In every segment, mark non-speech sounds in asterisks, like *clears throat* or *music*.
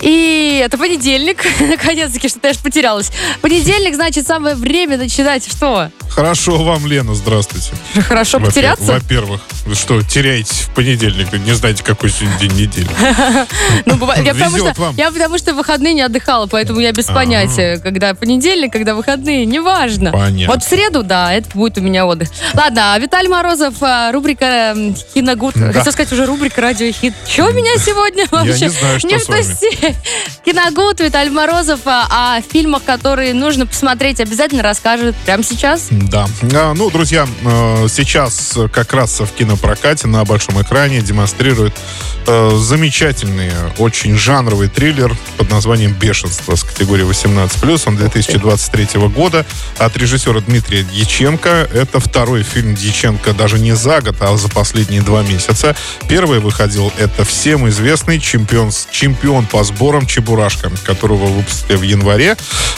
И это понедельник. *laughs* Наконец-таки, что-то я ж потерялась. Понедельник, значит, самое время начинать что? Хорошо вам, Лена, здравствуйте. Хорошо Во-пер- потеряться? Во-первых, вы что, теряетесь в понедельник, не знаете, какой сегодня день недели. *laughs* Ну, я, потому что, я потому что выходные не отдыхала, поэтому я без Ага. понятия, когда понедельник, когда выходные, неважно. Понятно. Вот в среду, да, это будет у меня отдых. Ладно, а Виталий Морозов, а, рубрика м, Киногуд. Хотел сказать уже рубрика Радиохит. Что у меня сегодня вообще? не знаю, что с вами. *laughs* Киногуд, Виталий Морозов а, о фильмах, которые нужно посмотреть, обязательно расскажет прямо сейчас. Да. А, ну, друзья, э, сейчас как раз в кинопрокате на большом экране демонстрируют э, замечательный, очень жанровый триллер под названием «Бешенство» с категории 18+. Он 2023 года от режиссера Дмитрия Дьяченко. Это второй фильм Дьяченко даже не за год, а за последние два месяца. Первый выходил это всем известный чемпион, чемпион по сборам Чебурашка, которого выпустили в январе.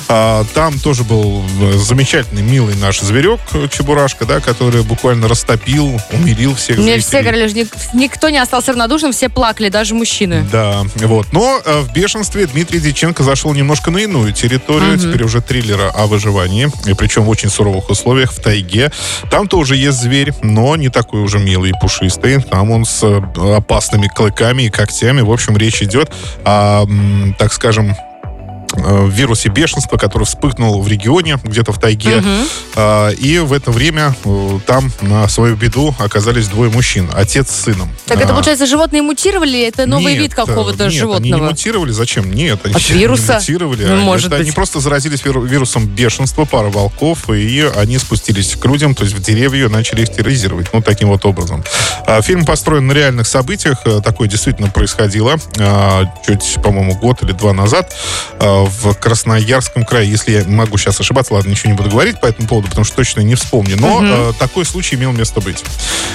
А, там тоже был э, замечательный, милый наш зверек Чебурашка, да, который буквально растопил, умилил всех Мне зрителей. все говорили, что ник- никто не остался равнодушным, все плакали, даже мужчины. Да, вот. Но э, в бешенстве Дмитрий Дьяченко зашел немножко на иную территорию, теперь уже триллера о выживании, и причем в очень суровых условиях, в тайге. Там тоже есть зверь, но не такой уже милый и пушистый. Там он с э, опасными клыками и когтями. В общем, речь идет о, так скажем, э, вирусе бешенства, который вспыхнул в регионе, где-то в тайге. А, И в это время э, там на свою беду оказались двое мужчин, отец с сыном. Так это, А, получается, животные мутировали? Это новый нет, вид какого-то э, нет, животного? они не мутировали. Зачем? Нет, они От *laughs* не вируса? мутировали. Ну, может это быть. Они просто заразились виру- вирусом бешенства, пара волков, и они спустились к людям, то есть в деревья, начали их терроризировать. Ну, таким вот образом. А, Фильм построен на реальных событиях. Э, Такое действительно происходило чуть, по-моему, год или два назад в Красноярском крае. Если я могу сейчас ошибаться, ладно, ничего не буду говорить по этому поводу, потому что точно не вспомню. Но э, такой случай имел место быть.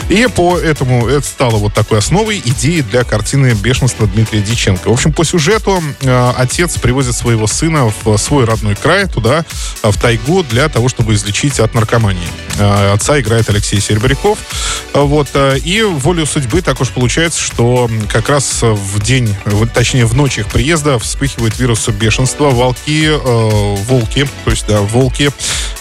И поэтому это стало вот такой основой идеи для картины «Бешенство» Дмитрия Диченко. В общем, по сюжету э, отец привозит своего сына в свой родной край, туда, э, в тайгу, для того, чтобы излечить от наркомании. Э, Отца играет Алексей Серебряков. Вот, э, и волю судьбы так уж получается, что как раз в день, точнее, в ночь их приезда вспыхивает вирус бешенства. Волки, э, волки, то есть, да, волки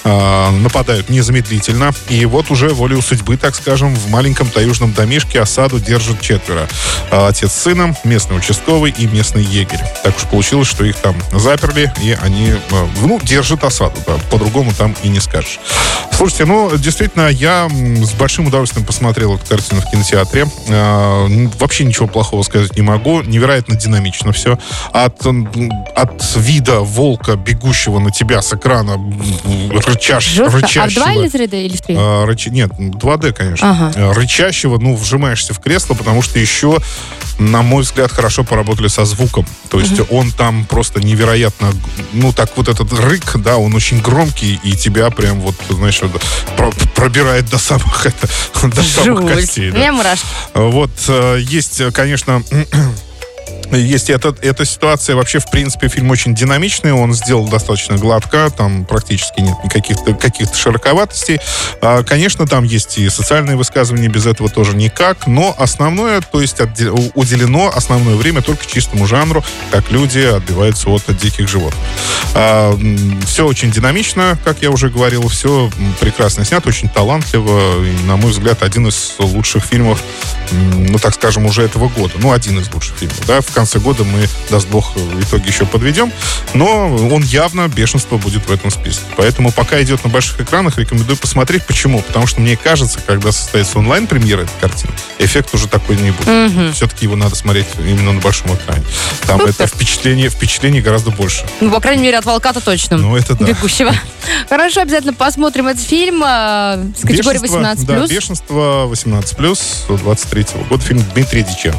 э, нападают незамедлительно. И вот уже волею судьбы, так скажем, в маленьком таюжном домишке осаду держат четверо. Э, Отец с сыном, местный участковый и местный егерь. Так уж получилось, что их там заперли, и они, э, ну, держат осаду. да, По-другому там и не скажешь. Слушайте, ну, действительно, я с большим удовольствием посмотрел эту картину в кинотеатре. Вообще ничего плохого сказать не могу. Невероятно динамично все. От, от вида волка, бегущего на тебя с экрана, м, рычаш, Жестко. А в рычащего... 2 или 3D, или в 3? А, рыча- Нет, 2D, конечно. Ага. А, Рычащего, ну, вжимаешься в кресло, потому что еще, на мой взгляд, хорошо поработали со звуком. То есть он там просто невероятно, ну, так вот этот рык, да, он очень громкий, и тебя прям вот, знаешь, про- пробирает до самых, это, *laughs* до самых Жуть. костей. У да. меня мурашки. Вот э, есть, э, конечно, *clears throat* есть эта, эта ситуация. Вообще, в принципе, фильм очень динамичный. Он сделал достаточно гладко. Там практически нет никаких каких-то широковатостей. А, конечно, там есть и социальные высказывания. Без этого тоже никак. Но основное, то есть уделено основное время только чистому жанру, как люди отбиваются от диких животных. все очень динамично, как я уже говорил. Все прекрасно снято, очень талантливо. И, на мой взгляд, один из лучших фильмов, ну, так скажем, уже этого года. Ну, один из лучших фильмов. Да? В конце года мы, даст бог, итоги еще подведем. Но он явно, бешенство будет в этом списке. Поэтому пока идет на больших экранах, рекомендую посмотреть. Почему? Потому что мне кажется, когда состоится онлайн-премьера этой картины, эффект уже такой не будет. Все-таки его надо смотреть именно на большом экране. Там Супер. это впечатление, впечатление гораздо больше. Ну, по крайней мере, от волка-то точно. Ну, это да. Бегущего. *laughs* Хорошо, обязательно посмотрим этот фильм а, с категории Бешенство, 18+. Да, «Бешенство» 18+, 23 года, фильм Дмитрия Диченко.